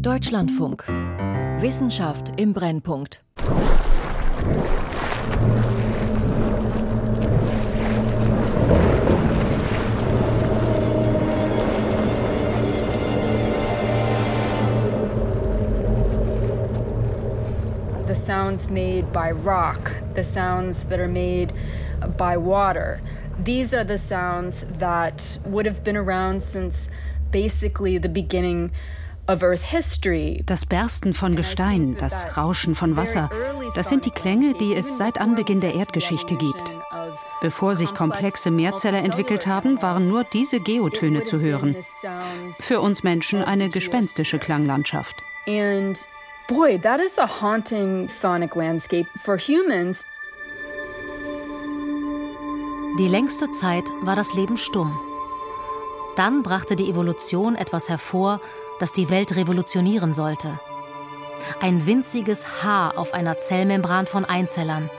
Deutschlandfunk. Wissenschaft im Brennpunkt. The sounds made by rock, the sounds that are made by water. These are the sounds that would have been around since basically the beginning Das Bersten von Gestein, das Rauschen von Wasser, das sind die Klänge, die es seit Anbeginn der Erdgeschichte gibt. Bevor sich komplexe Mehrzeller entwickelt haben, waren nur diese Geotöne zu hören. Für uns Menschen eine gespenstische Klanglandschaft. And boy, that is a haunting sonic landscape for humans. Die längste Zeit war das Leben stumm. Dann brachte die Evolution etwas hervor, das die Welt revolutionieren sollte. Ein winziges Haar auf einer Zellmembran von Einzellern.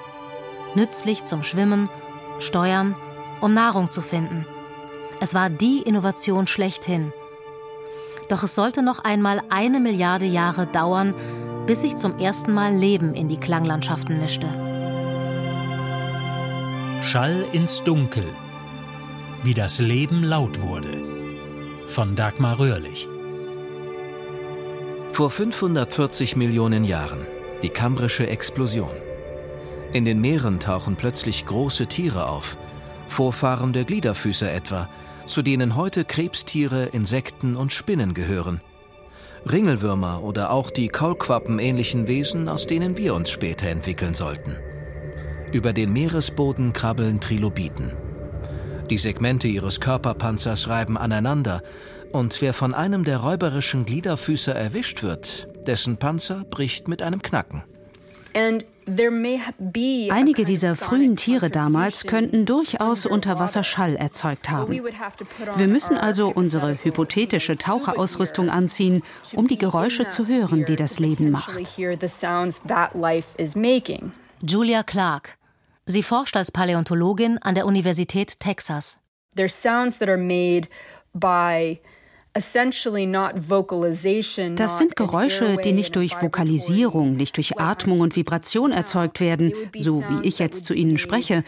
Nützlich zum Schwimmen, Steuern, um Nahrung zu finden. Es war die Innovation schlechthin. Doch es sollte noch einmal eine Milliarde Jahre dauern, bis sich zum ersten Mal Leben in die Klanglandschaften mischte. Schall ins Dunkel. Wie das Leben laut wurde. Von Dagmar Röhrlich. Vor 540 Millionen Jahren. Die kambrische Explosion. In den Meeren tauchen plötzlich große Tiere auf. Vorfahren der Gliederfüßer etwa, zu denen heute Krebstiere, Insekten und Spinnen gehören. Ringelwürmer oder auch die Kaulquappen-ähnlichen Wesen, aus denen wir uns später entwickeln sollten. Über den Meeresboden krabbeln Trilobiten. Die Segmente ihres Körperpanzers reiben aneinander, und wer von einem der räuberischen Gliederfüßer erwischt wird, dessen Panzer bricht mit einem Knacken. Einige dieser frühen Tiere damals könnten durchaus unter Wasser Schall erzeugt haben. Wir müssen also unsere hypothetische Taucherausrüstung anziehen, um die Geräusche zu hören, die das Leben macht. Julia Clark. Sie forscht als Paläontologin an der Universität Texas. There's sounds that are made by das sind Geräusche, die nicht durch Vokalisierung, nicht durch Atmung und Vibration erzeugt werden, so wie ich jetzt zu Ihnen spreche,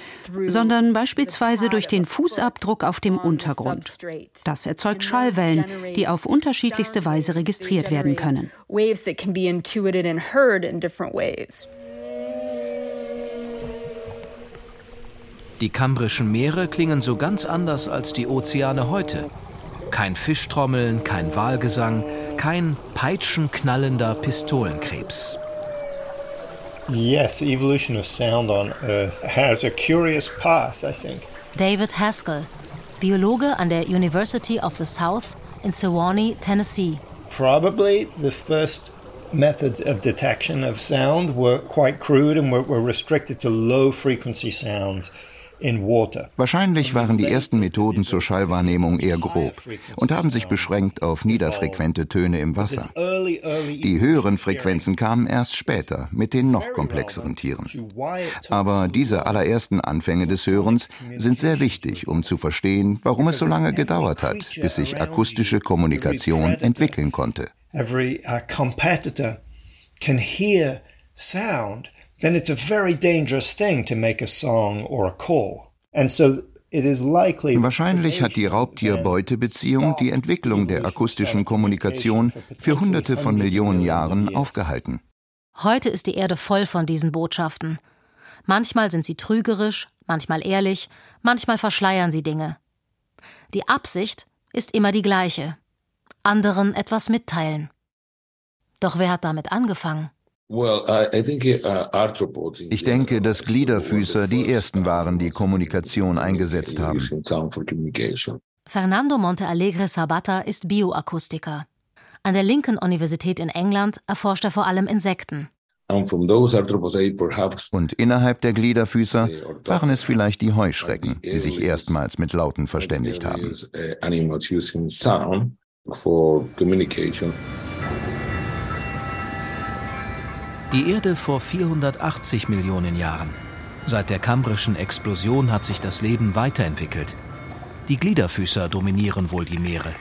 sondern beispielsweise durch den Fußabdruck auf dem Untergrund. Das erzeugt Schallwellen, die auf unterschiedlichste Weise registriert werden können. Die kambrischen Meere klingen so ganz anders als die Ozeane heute. Kein Fischtrommeln, kein Walgesang, kein peitschenknallender Pistolenkrebs. Yes, evolution of sound on Earth has a curious path, I think. David Haskell, Biologe an der University of the South in Sewanee, Tennessee. Probably the first methods of detection of sound were quite crude and were, were restricted to low frequency sounds. Wahrscheinlich waren die ersten Methoden zur Schallwahrnehmung eher grob und haben sich beschränkt auf niederfrequente Töne im Wasser. Die höheren Frequenzen kamen erst später mit den noch komplexeren Tieren. Aber diese allerersten Anfänge des Hörens sind sehr wichtig, um zu verstehen, warum es so lange gedauert hat, bis sich akustische Kommunikation entwickeln konnte. Every uh, competitor can hear sound then it's a very dangerous thing to make a song or a call. And so Wahrscheinlich hat die Raubtier-Beute-Beziehung die Entwicklung der akustischen Kommunikation für Hunderte von Millionen Jahren aufgehalten. Heute ist die Erde voll von diesen Botschaften. Manchmal sind sie trügerisch, manchmal ehrlich, manchmal verschleiern sie Dinge. Die Absicht ist immer die gleiche. Anderen etwas mitteilen. Doch wer hat damit angefangen? Uh, ich denke, dass Gliederfüßer die ersten waren, die Kommunikation eingesetzt haben. Fernando Monte Alegre Sabata ist Bioakustiker. An der Lincoln Universität in England erforscht er vor allem Insekten. Und innerhalb der Gliederfüßer waren es vielleicht die Heuschrecken, die sich erstmals mit Lauten verständigt haben. Die Erde vor 480 Millionen Jahren. Seit der kambrischen Explosion hat sich das Leben weiterentwickelt. Die Gliederfüßer dominieren wohl die Meere.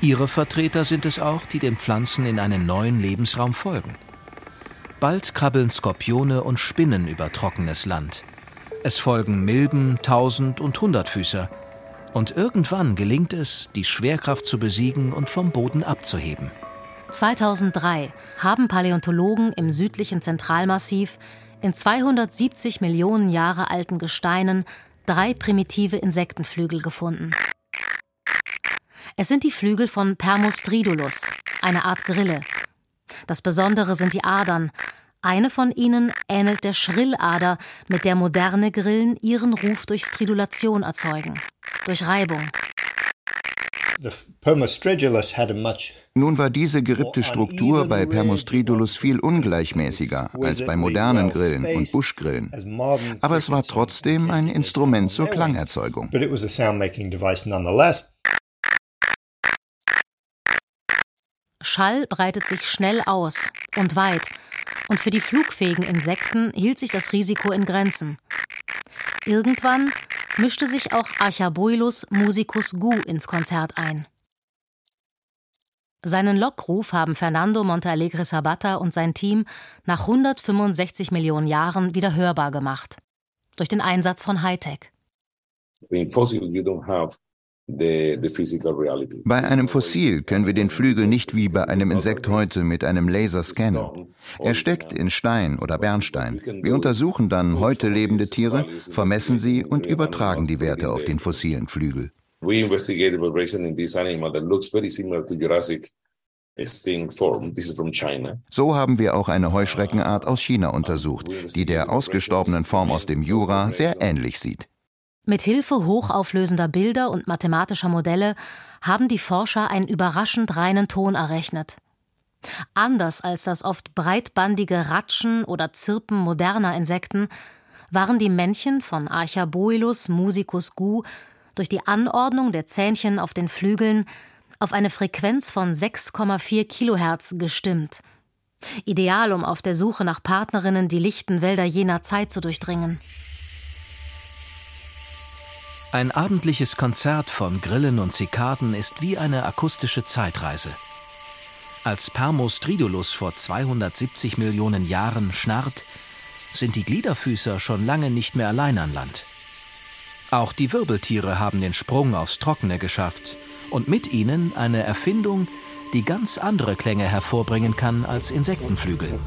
Ihre Vertreter sind es auch, die den Pflanzen in einen neuen Lebensraum folgen. Bald krabbeln Skorpione und Spinnen über trockenes Land. Es folgen Milben, Tausend- und Hundertfüßer. Und irgendwann gelingt es, die Schwerkraft zu besiegen und vom Boden abzuheben. 2003 haben Paläontologen im südlichen Zentralmassiv in 270 Millionen Jahre alten Gesteinen drei primitive Insektenflügel gefunden. Es sind die Flügel von Permostridulus, eine Art Grille. Das Besondere sind die Adern. Eine von ihnen ähnelt der Schrillader, mit der moderne Grillen ihren Ruf durch Stridulation erzeugen, durch Reibung. Nun war diese gerippte Struktur bei Permostridulus viel ungleichmäßiger als bei modernen Grillen und Buschgrillen. Aber es war trotzdem ein Instrument zur Klangerzeugung. Schall breitet sich schnell aus und weit, und für die flugfähigen Insekten hielt sich das Risiko in Grenzen. Irgendwann mischte sich auch Archaboilus musicus gu ins Konzert ein. Seinen Lockruf haben Fernando Montealegre Sabata und sein Team nach 165 Millionen Jahren wieder hörbar gemacht. Durch den Einsatz von Hightech. Bei einem Fossil können wir den Flügel nicht wie bei einem Insekt heute mit einem Laser scannen. Er steckt in Stein oder Bernstein. Wir untersuchen dann heute lebende Tiere, vermessen sie und übertragen die Werte auf den fossilen Flügel. So haben wir auch eine Heuschreckenart aus China untersucht, die der ausgestorbenen Form aus dem Jura sehr ähnlich sieht. Mit Hilfe hochauflösender Bilder und mathematischer Modelle haben die Forscher einen überraschend reinen Ton errechnet. Anders als das oft breitbandige Ratschen oder Zirpen moderner Insekten waren die Männchen von Archaboilus musicus gu durch die Anordnung der Zähnchen auf den Flügeln auf eine Frequenz von 6,4 Kilohertz gestimmt. Ideal, um auf der Suche nach Partnerinnen die lichten Wälder jener Zeit zu durchdringen. Ein abendliches Konzert von Grillen und Zikaden ist wie eine akustische Zeitreise. Als Permostridulus vor 270 Millionen Jahren schnarrt, sind die Gliederfüßer schon lange nicht mehr allein an Land. Auch die Wirbeltiere haben den Sprung aufs Trockene geschafft und mit ihnen eine Erfindung, die ganz andere Klänge hervorbringen kann als Insektenflügel.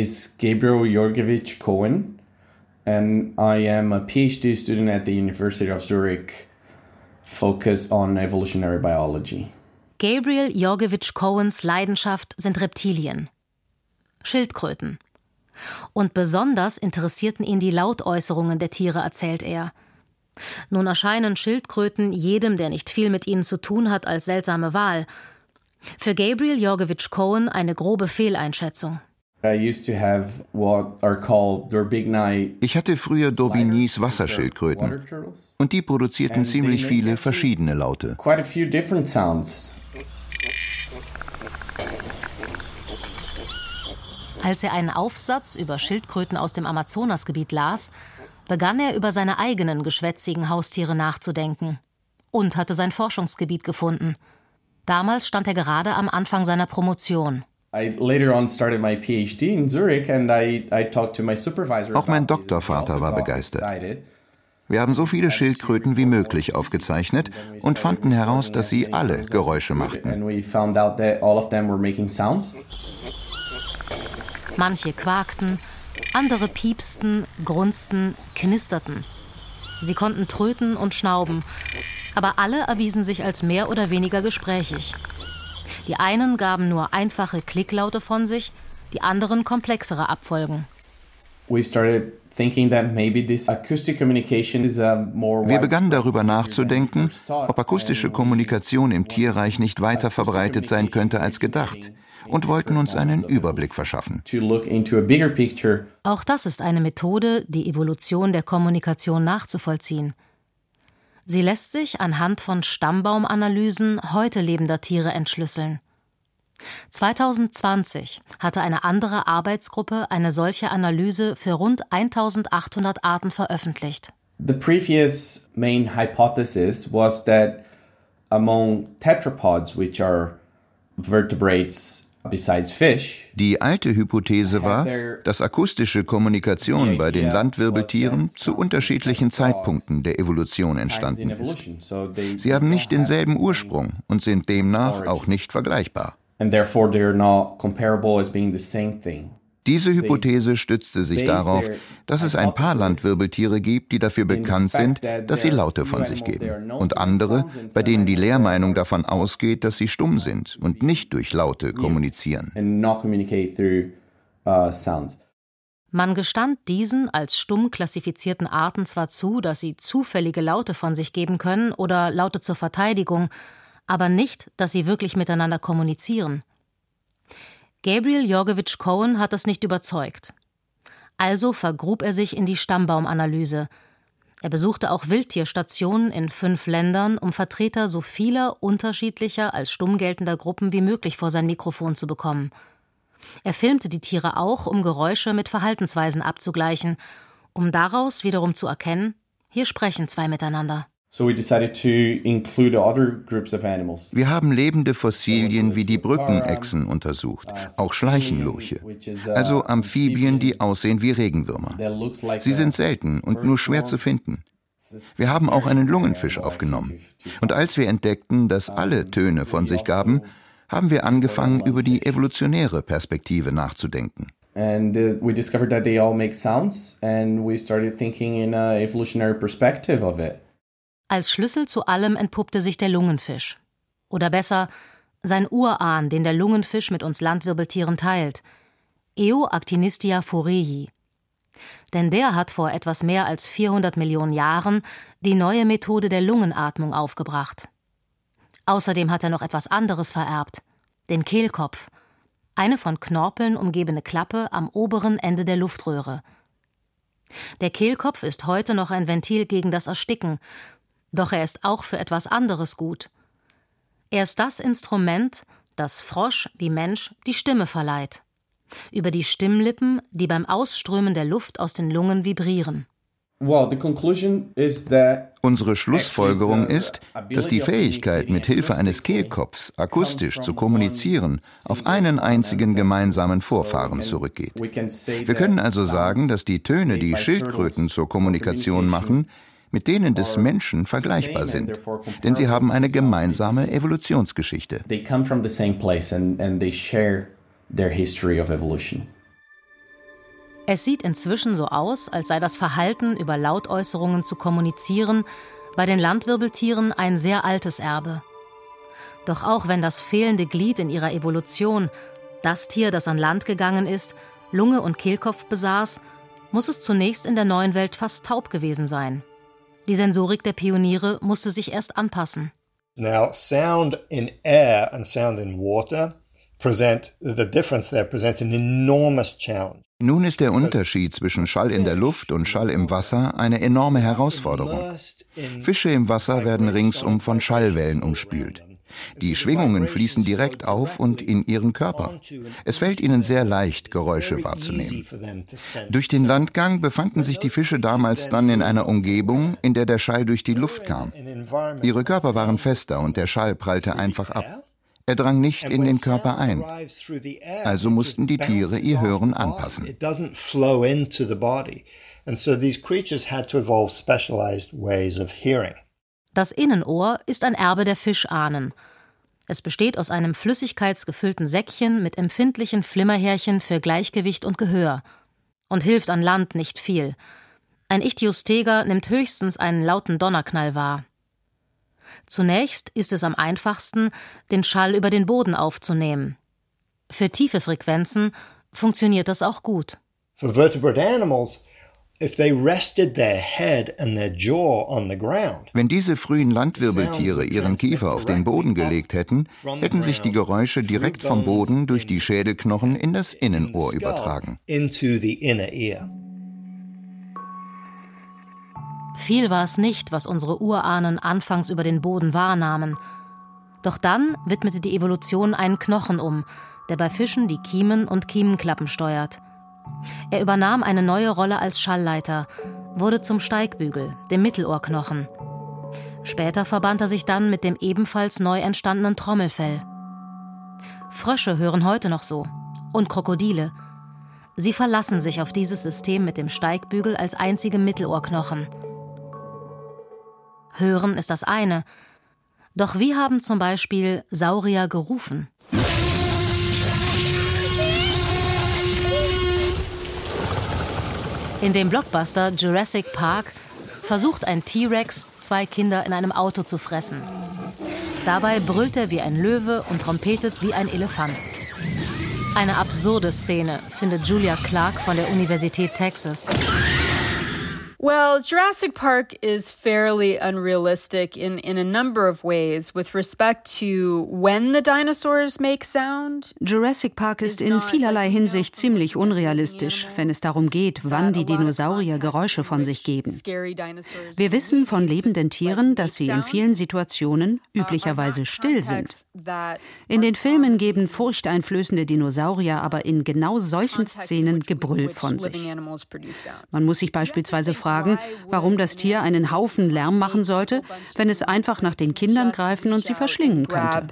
Is Gabriel Jorgevich Cohen, and I am a PhD student at the University of Zurich, focused on evolutionary biology. Gabriel Jorgevich Cohens Leidenschaft sind Reptilien. Schildkröten. Und besonders interessierten ihn die Lautäußerungen der Tiere, erzählt er. Nun erscheinen Schildkröten jedem, der nicht viel mit ihnen zu tun hat, als seltsame Wahl. Für Gabriel Jorgevich Cohen eine grobe Fehleinschätzung. Ich hatte früher Daubignys Wasserschildkröten und die produzierten ziemlich viele verschiedene Laute. Als er einen Aufsatz über Schildkröten aus dem Amazonasgebiet las, begann er über seine eigenen geschwätzigen Haustiere nachzudenken und hatte sein Forschungsgebiet gefunden. Damals stand er gerade am Anfang seiner Promotion. Auch mein Doktorvater war begeistert. Wir haben so viele Schildkröten wie möglich aufgezeichnet und fanden heraus, dass sie alle Geräusche machten. Manche quakten, andere piepsten, grunzten, knisterten. Sie konnten tröten und schnauben, aber alle erwiesen sich als mehr oder weniger gesprächig. Die einen gaben nur einfache Klicklaute von sich, die anderen komplexere Abfolgen. Wir Wir begannen darüber nachzudenken, ob akustische Kommunikation im Tierreich nicht weiter verbreitet sein könnte als gedacht und wollten uns einen Überblick verschaffen. Auch das ist eine Methode, die Evolution der Kommunikation nachzuvollziehen. Sie lässt sich anhand von Stammbaumanalysen heute lebender Tiere entschlüsseln. 2020 hatte eine andere Arbeitsgruppe eine solche Analyse für rund 1800 Arten veröffentlicht. The previous main hypothesis was that among tetrapods, which are vertebrates die alte Hypothese war, dass akustische Kommunikation bei den Landwirbeltieren zu unterschiedlichen Zeitpunkten der Evolution entstanden ist. Sie haben nicht denselben Ursprung und sind demnach auch nicht vergleichbar. Diese Hypothese stützte sich darauf, dass es ein paar Landwirbeltiere gibt, die dafür bekannt sind, dass sie Laute von sich geben, und andere, bei denen die Lehrmeinung davon ausgeht, dass sie stumm sind und nicht durch Laute kommunizieren. Uh, Man gestand diesen als stumm klassifizierten Arten zwar zu, dass sie zufällige Laute von sich geben können oder Laute zur Verteidigung, aber nicht, dass sie wirklich miteinander kommunizieren. Gabriel Jorgevich Cohen hat das nicht überzeugt. Also vergrub er sich in die Stammbaumanalyse. Er besuchte auch Wildtierstationen in fünf Ländern, um Vertreter so vieler unterschiedlicher als stumm geltender Gruppen wie möglich vor sein Mikrofon zu bekommen. Er filmte die Tiere auch, um Geräusche mit Verhaltensweisen abzugleichen, um daraus wiederum zu erkennen, hier sprechen zwei miteinander. Wir haben lebende Fossilien wie die Brückenechsen untersucht, uh, auch Schleichenlurche, uh, also Amphibien, die aussehen wie Regenwürmer. Sie sind selten und nur schwer zu finden. Wir haben auch einen Lungenfisch aufgenommen. Und als wir entdeckten, dass alle Töne von sich gaben, haben wir angefangen, über die evolutionäre Perspektive nachzudenken. And uh, we discovered that they all make sounds, and we started thinking in a evolutionary perspective of it. Als Schlüssel zu allem entpuppte sich der Lungenfisch. Oder besser, sein Urahn, den der Lungenfisch mit uns Landwirbeltieren teilt. Eoactinistia forei. Denn der hat vor etwas mehr als 400 Millionen Jahren die neue Methode der Lungenatmung aufgebracht. Außerdem hat er noch etwas anderes vererbt: den Kehlkopf, eine von Knorpeln umgebene Klappe am oberen Ende der Luftröhre. Der Kehlkopf ist heute noch ein Ventil gegen das Ersticken doch er ist auch für etwas anderes gut. Er ist das Instrument, das Frosch wie Mensch die Stimme verleiht. Über die Stimmlippen, die beim Ausströmen der Luft aus den Lungen vibrieren. Unsere Schlussfolgerung ist, dass die Fähigkeit, mit Hilfe eines Kehlkopfs akustisch zu kommunizieren, auf einen einzigen gemeinsamen Vorfahren zurückgeht. Wir können also sagen, dass die Töne, die Schildkröten zur Kommunikation machen, mit denen des Menschen vergleichbar sind, denn sie haben eine gemeinsame Evolutionsgeschichte. Es sieht inzwischen so aus, als sei das Verhalten, über Lautäußerungen zu kommunizieren, bei den Landwirbeltieren ein sehr altes Erbe. Doch auch wenn das fehlende Glied in ihrer Evolution, das Tier, das an Land gegangen ist, Lunge und Kehlkopf besaß, muss es zunächst in der neuen Welt fast taub gewesen sein. Die Sensorik der Pioniere musste sich erst anpassen. Now, sound in air and sound in water present the difference there presents an enormous challenge. Nun ist der Unterschied zwischen Schall in der Luft und Schall im Wasser eine enorme Herausforderung. Fische im Wasser werden ringsum von Schallwellen umspült. Die Schwingungen fließen direkt auf und in ihren Körper. Es fällt ihnen sehr leicht, Geräusche wahrzunehmen. Durch den Landgang befanden sich die Fische damals dann in einer Umgebung, in der der Schall durch die Luft kam. Ihre Körper waren fester und der Schall prallte einfach ab. Er drang nicht in den Körper ein. Also mussten die Tiere ihr Hören anpassen. Das Innenohr ist ein Erbe der Fischahnen. Es besteht aus einem flüssigkeitsgefüllten Säckchen mit empfindlichen Flimmerhärchen für Gleichgewicht und Gehör und hilft an Land nicht viel. Ein Ichthyosteger nimmt höchstens einen lauten Donnerknall wahr. Zunächst ist es am einfachsten, den Schall über den Boden aufzunehmen. Für tiefe Frequenzen funktioniert das auch gut. For vertebrate animals, Wenn diese frühen Landwirbeltiere ihren Kiefer auf den Boden gelegt hätten, hätten sich die Geräusche direkt vom Boden durch die Schädelknochen in das Innenohr übertragen. Viel war es nicht, was unsere Urahnen anfangs über den Boden wahrnahmen. Doch dann widmete die Evolution einen Knochen um, der bei Fischen die Kiemen und Kiemenklappen steuert. Er übernahm eine neue Rolle als Schallleiter, wurde zum Steigbügel, dem Mittelohrknochen. Später verband er sich dann mit dem ebenfalls neu entstandenen Trommelfell. Frösche hören heute noch so. Und Krokodile. Sie verlassen sich auf dieses System mit dem Steigbügel als einzige Mittelohrknochen. Hören ist das eine. Doch wie haben zum Beispiel Saurier gerufen? In dem Blockbuster Jurassic Park versucht ein T-Rex, zwei Kinder in einem Auto zu fressen. Dabei brüllt er wie ein Löwe und trompetet wie ein Elefant. Eine absurde Szene, findet Julia Clark von der Universität Texas. Well, Jurassic Park is fairly unrealistic in, in a number of ways with respect to when the dinosaurs make sound. Jurassic Park ist in vielerlei Hinsicht ziemlich unrealistisch, wenn es darum geht, wann die Dinosaurier Geräusche von sich geben. Wir wissen von lebenden Tieren, dass sie in vielen Situationen üblicherweise still sind. In den Filmen geben furchteinflößende Dinosaurier aber in genau solchen Szenen Gebrüll von sich. Man muss sich beispielsweise fragen, fragen, warum das Tier einen Haufen Lärm machen sollte, wenn es einfach nach den Kindern greifen und sie verschlingen könnte.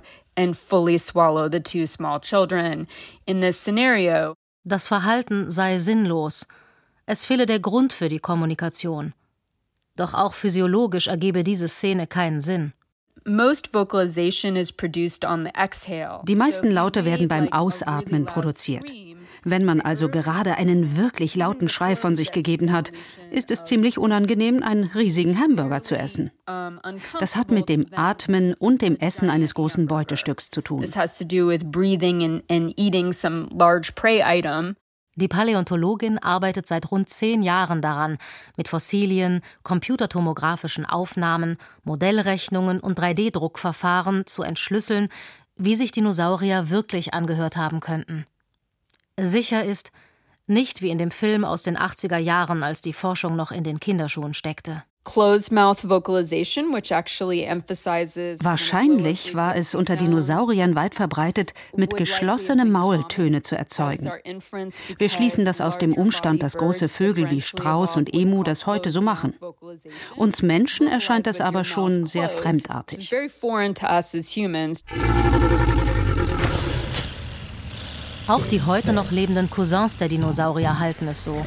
Das Verhalten sei sinnlos. Es fehle der Grund für die Kommunikation. Doch auch physiologisch ergebe diese Szene keinen Sinn. Die meisten Laute werden beim Ausatmen produziert. Wenn man also gerade einen wirklich lauten Schrei von sich gegeben hat, ist es ziemlich unangenehm, einen riesigen Hamburger zu essen. Das hat mit dem Atmen und dem Essen eines großen Beutestücks zu tun. Die Paläontologin arbeitet seit rund zehn Jahren daran, mit Fossilien, computertomografischen Aufnahmen, Modellrechnungen und 3D-Druckverfahren zu entschlüsseln, wie sich Dinosaurier wirklich angehört haben könnten. Sicher ist, nicht wie in dem Film aus den 80er Jahren, als die Forschung noch in den Kinderschuhen steckte. Wahrscheinlich war es unter Dinosauriern weit verbreitet, mit geschlossenem Maul Töne zu erzeugen. Wir schließen das aus dem Umstand, dass große Vögel wie Strauß und Emu das heute so machen. Uns Menschen erscheint das aber schon sehr fremdartig. Auch die heute noch lebenden Cousins der Dinosaurier halten es so.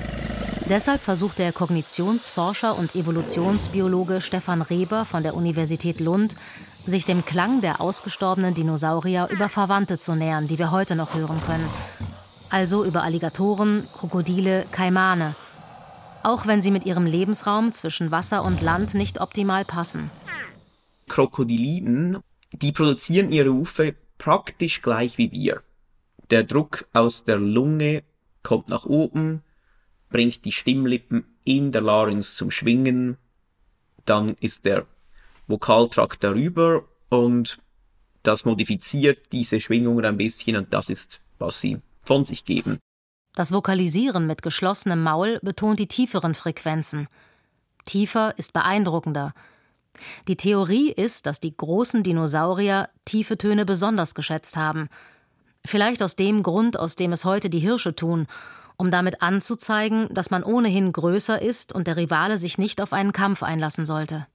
Deshalb versucht der Kognitionsforscher und Evolutionsbiologe Stefan Reber von der Universität Lund, sich dem Klang der ausgestorbenen Dinosaurier über Verwandte zu nähern, die wir heute noch hören können. Also über Alligatoren, Krokodile, Kaimane. Auch wenn sie mit ihrem Lebensraum zwischen Wasser und Land nicht optimal passen. Krokodiliden, die produzieren ihre Rufe praktisch gleich wie wir. Der Druck aus der Lunge kommt nach oben, bringt die Stimmlippen in der Larynx zum Schwingen, dann ist der Vokaltrakt darüber und das modifiziert diese Schwingungen ein bisschen und das ist, was sie von sich geben. Das Vokalisieren mit geschlossenem Maul betont die tieferen Frequenzen. Tiefer ist beeindruckender. Die Theorie ist, dass die großen Dinosaurier tiefe Töne besonders geschätzt haben – Vielleicht aus dem Grund, aus dem es heute die Hirsche tun, um damit anzuzeigen, dass man ohnehin größer ist und der Rivale sich nicht auf einen Kampf einlassen sollte.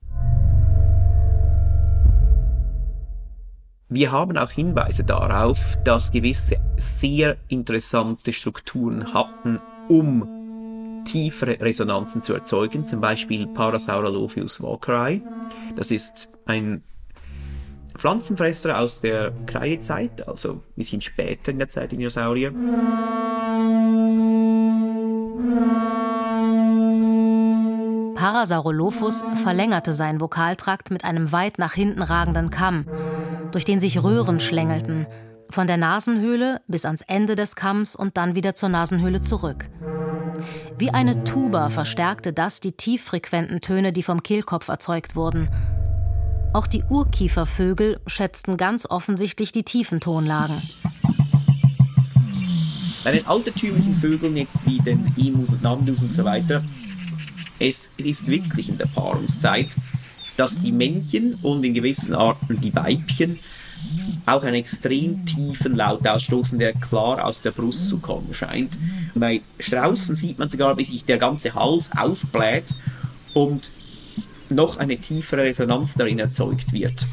Wir haben auch Hinweise darauf, dass gewisse sehr interessante Strukturen hatten, um tiefere Resonanzen zu erzeugen, zum Beispiel Parasaurolophus walkeri. Das ist ein Pflanzenfresser aus der Kreidezeit, also ein bisschen später in der Zeit der Dinosaurier. Parasaurolophus verlängerte seinen Vokaltrakt mit einem weit nach hinten ragenden Kamm, durch den sich Röhren schlängelten, von der Nasenhöhle bis ans Ende des Kamms und dann wieder zur Nasenhöhle zurück. Wie eine Tuba verstärkte das die tieffrequenten Töne, die vom Kehlkopf erzeugt wurden. Auch die Urkiefervögel schätzten ganz offensichtlich die tiefen Tonlagen. Bei den altertümlichen Vögeln jetzt wie den Emus und Nandus und so weiter, es ist wirklich in der Paarungszeit, dass die Männchen und in gewissen Arten die Weibchen auch einen extrem tiefen Laut ausstoßen, der klar aus der Brust zu kommen scheint. Bei Straußen sieht man sogar, wie sich der ganze Hals aufbläht und noch eine tiefere Resonanz darin erzeugt wird.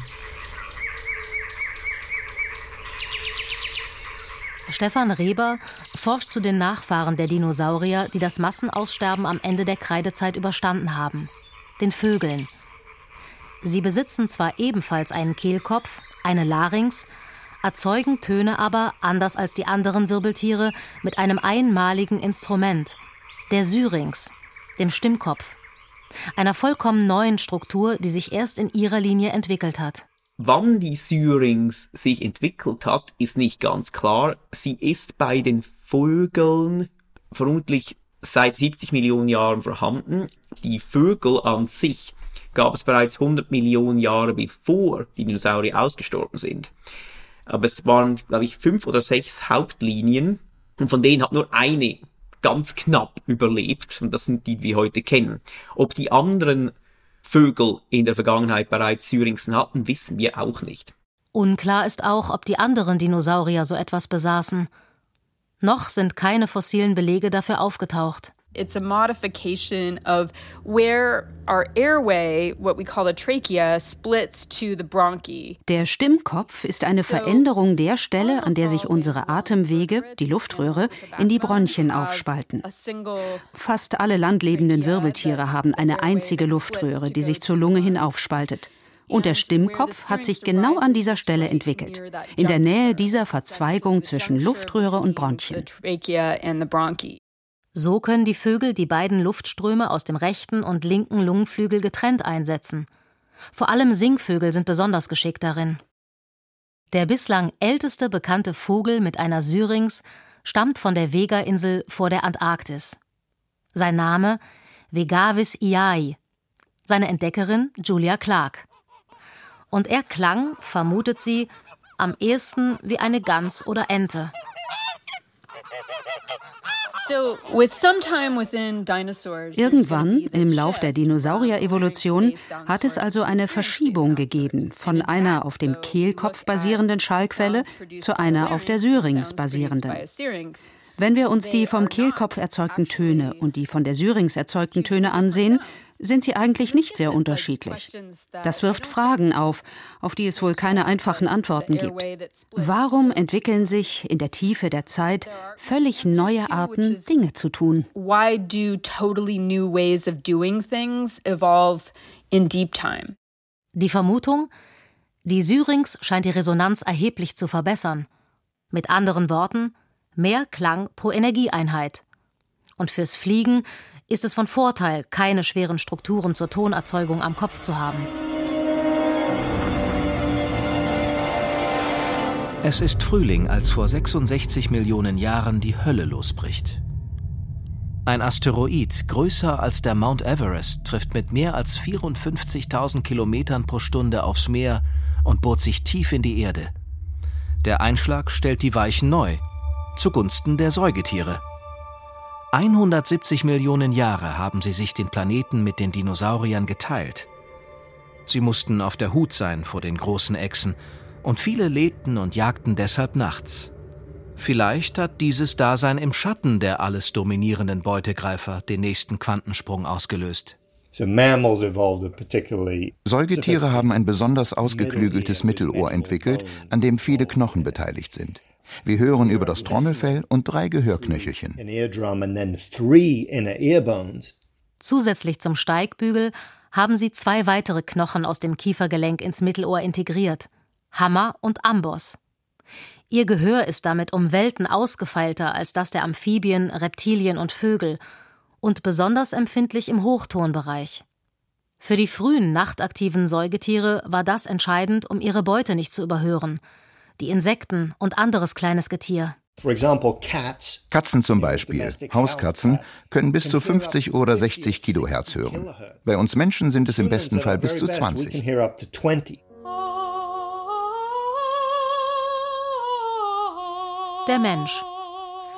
Stefan Reber forscht zu den Nachfahren der Dinosaurier, die das Massenaussterben am Ende der Kreidezeit überstanden haben, den Vögeln. Sie besitzen zwar ebenfalls einen Kehlkopf, eine Larynx, erzeugen Töne aber, anders als die anderen Wirbeltiere, mit einem einmaligen Instrument, der Syrinx, dem Stimmkopf, einer vollkommen neuen Struktur, die sich erst in ihrer Linie entwickelt hat. Wann die Syrinx sich entwickelt hat, ist nicht ganz klar. Sie ist bei den Vögeln vermutlich seit 70 Millionen Jahren vorhanden. Die Vögel an sich gab es bereits 100 Millionen Jahre bevor die Dinosaurier ausgestorben sind. Aber es waren, glaube ich, fünf oder sechs Hauptlinien und von denen hat nur eine ganz knapp überlebt und das sind die, die wir heute kennen. Ob die anderen Vögel in der Vergangenheit bereits Syrinxen hatten, wissen wir auch nicht. Unklar ist auch, ob die anderen Dinosaurier so etwas besaßen. Noch sind keine fossilen Belege dafür aufgetaucht. It's a modification of where our airway, what we call the trachea, splits to the bronchi. Der Stimmkopf ist eine Veränderung der Stelle, an der sich unsere Atemwege, die Luftröhre, in die Bronchien aufspalten. Fast alle landlebenden Wirbeltiere haben eine einzige Luftröhre, die sich zur Lunge hin aufspaltet. Und der Stimmkopf hat sich genau an dieser Stelle entwickelt, in der Nähe dieser Verzweigung zwischen Luftröhre und Bronchien. So können die Vögel die beiden Luftströme aus dem rechten und linken Lungenflügel getrennt einsetzen. Vor allem Singvögel sind besonders geschickt darin. Der bislang älteste bekannte Vogel mit einer Syrinx stammt von der Vega-Insel vor der Antarktis. Sein Name Vegavis iai, seine Entdeckerin Julia Clark. Und er klang, vermutet sie, am ehesten wie eine Gans oder Ente. Irgendwann im Lauf der Dinosaurier-Evolution hat es also eine Verschiebung gegeben von einer auf dem Kehlkopf basierenden Schallquelle zu einer auf der Syrinx basierenden. Wenn wir uns die vom Kehlkopf erzeugten Töne und die von der Syrinx erzeugten Töne ansehen, sind sie eigentlich nicht sehr unterschiedlich. Das wirft Fragen auf, auf die es wohl keine einfachen Antworten gibt. Warum entwickeln sich in der Tiefe der Zeit völlig neue Arten, Dinge zu tun? Why do totally new ways of doing things evolve in deep time? Die Vermutung, die Syrinx scheint die Resonanz erheblich zu verbessern. Mit anderen Worten, mehr Klang pro Energieeinheit. Und fürs Fliegen ist es von Vorteil, keine schweren Strukturen zur Tonerzeugung am Kopf zu haben. Es ist Frühling, als vor 66 Millionen Jahren die Hölle losbricht. Ein Asteroid, größer als der Mount Everest, trifft mit mehr als 54.000 Kilometern pro Stunde aufs Meer und bohrt sich tief in die Erde. Der Einschlag stellt die Weichen neu zugunsten der Säugetiere. 170 Millionen Jahre haben sie sich den Planeten mit den Dinosauriern geteilt. Sie mussten auf der Hut sein vor den großen Echsen, und viele lebten und jagten deshalb nachts. Vielleicht hat dieses Dasein im Schatten der alles dominierenden Beutegreifer den nächsten Quantensprung ausgelöst. Säugetiere haben ein besonders ausgeklügeltes Mittelohr entwickelt, an dem viele Knochen beteiligt sind. Wir hören über das Trommelfell und drei Gehörknöchelchen. Zusätzlich zum Steigbügel haben sie zwei weitere Knochen aus dem Kiefergelenk ins Mittelohr integriert: Hammer und Amboss. Ihr Gehör ist damit um Welten ausgefeilter als das der Amphibien, Reptilien und Vögel und besonders empfindlich im Hochtonbereich. Für die frühen nachtaktiven Säugetiere war das entscheidend, um ihre Beute nicht zu überhören die Insekten und anderes kleines Getier. Katzen zum Beispiel, Hauskatzen, können bis zu 50 oder 60 Kilohertz hören. Bei uns Menschen sind es im besten Fall bis zu 20. Der Mensch.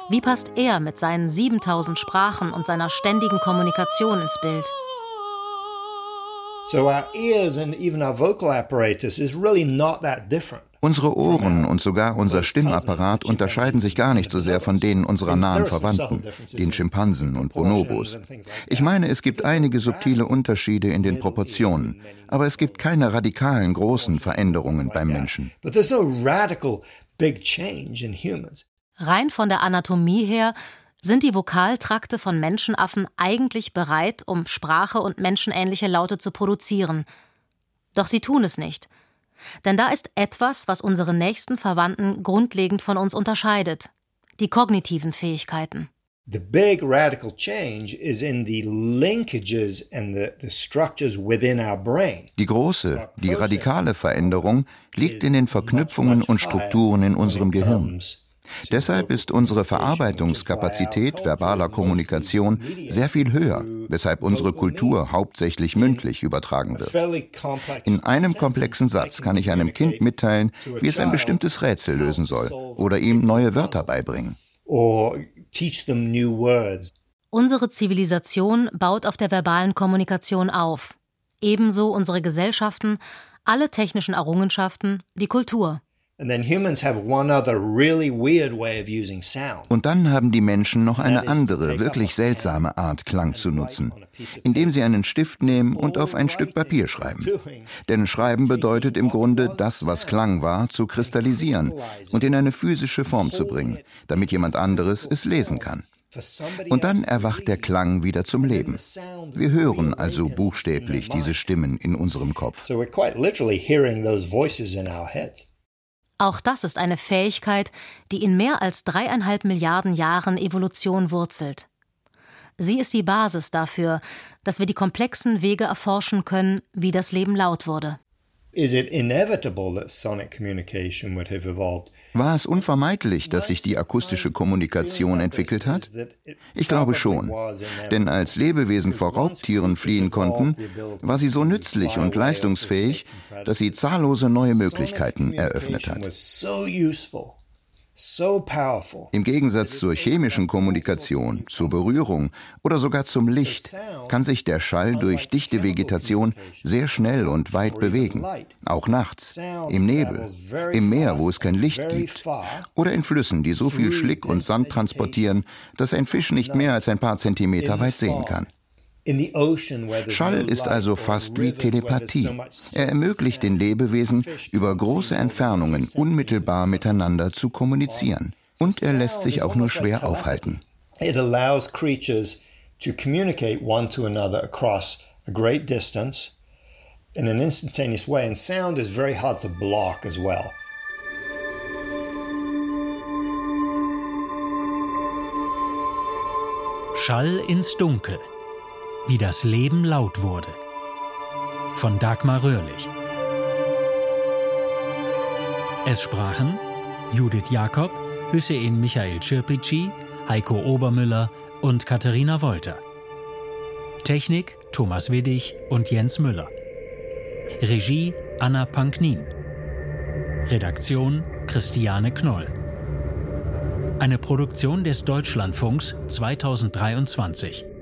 Wie passt er mit seinen 7000 Sprachen und seiner ständigen Kommunikation ins Bild? So our ears and even our vocal apparatus is really not that different. Unsere Ohren und sogar unser Stimmapparat unterscheiden sich gar nicht so sehr von denen unserer nahen Verwandten, den Schimpansen und Bonobos. Ich meine, es gibt einige subtile Unterschiede in den Proportionen, aber es gibt keine radikalen großen Veränderungen beim Menschen. Rein von der Anatomie her sind die Vokaltrakte von Menschenaffen eigentlich bereit, um Sprache und menschenähnliche Laute zu produzieren. Doch sie tun es nicht. Denn da ist etwas, was unsere nächsten Verwandten grundlegend von uns unterscheidet. Die kognitiven Fähigkeiten. The big radical change is in the linkages and the, the structures within our brain. Die große, die radikale Veränderung liegt in den Verknüpfungen und Strukturen in unserem Gehirn. Deshalb ist unsere Verarbeitungskapazität verbaler Kommunikation sehr viel höher, weshalb unsere Kultur hauptsächlich mündlich übertragen wird. In einem komplexen Satz kann ich einem Kind mitteilen, wie es ein bestimmtes Rätsel lösen soll oder ihm neue Wörter beibringen. Unsere Zivilisation baut auf der verbalen Kommunikation auf. Ebenso unsere Gesellschaften, alle technischen Errungenschaften, die Kultur. Und dann haben die Menschen noch eine andere, wirklich seltsame Art, Klang zu nutzen, indem sie einen Stift nehmen und auf ein Stück Papier schreiben. Denn Schreiben bedeutet im Grunde, das, was Klang war, zu kristallisieren und in eine physische Form zu bringen, damit jemand anderes es lesen kann. Und dann erwacht der Klang wieder zum Leben. Wir hören also buchstäblich diese Stimmen in unserem Kopf. So we're quite literally hearing those voices in our heads. Auch das ist eine Fähigkeit, die in mehr als dreieinhalb Milliarden Jahren Evolution wurzelt. Sie ist die Basis dafür, dass wir die komplexen Wege erforschen können, wie das Leben laut wurde. War es unvermeidlich, dass sich die akustische Kommunikation entwickelt hat? Ich glaube schon. Denn als Lebewesen vor Raubtieren fliehen konnten, war sie so nützlich und leistungsfähig, dass sie zahllose neue Möglichkeiten eröffnet hat. Im Gegensatz zur chemischen Kommunikation, zur Berührung oder sogar zum Licht kann sich der Schall durch dichte Vegetation sehr schnell und weit bewegen, auch nachts, im Nebel, im Meer, wo es kein Licht gibt, oder in Flüssen, die so viel Schlick und Sand transportieren, dass ein Fisch nicht mehr als ein paar Zentimeter weit sehen kann. Schall ist also fast wie Telepathie. Er ermöglicht den Lebewesen, über große Entfernungen unmittelbar miteinander zu kommunizieren. Und er lässt sich auch nur schwer aufhalten. It allows creatures to communicate one to another across a great distance in an instantaneous way. And sound is very hard to block as well. Schall ins Dunkel wie das Leben laut wurde. Von Dagmar Röhrlich. Es sprachen Judith Jakob, Hüseyin Michael Schirpici, Heiko Obermüller und Katharina Wolter. Technik Thomas Widdig und Jens Müller. Regie Anna Panknin. Redaktion Christiane Knoll. Eine Produktion des Deutschlandfunks 2023.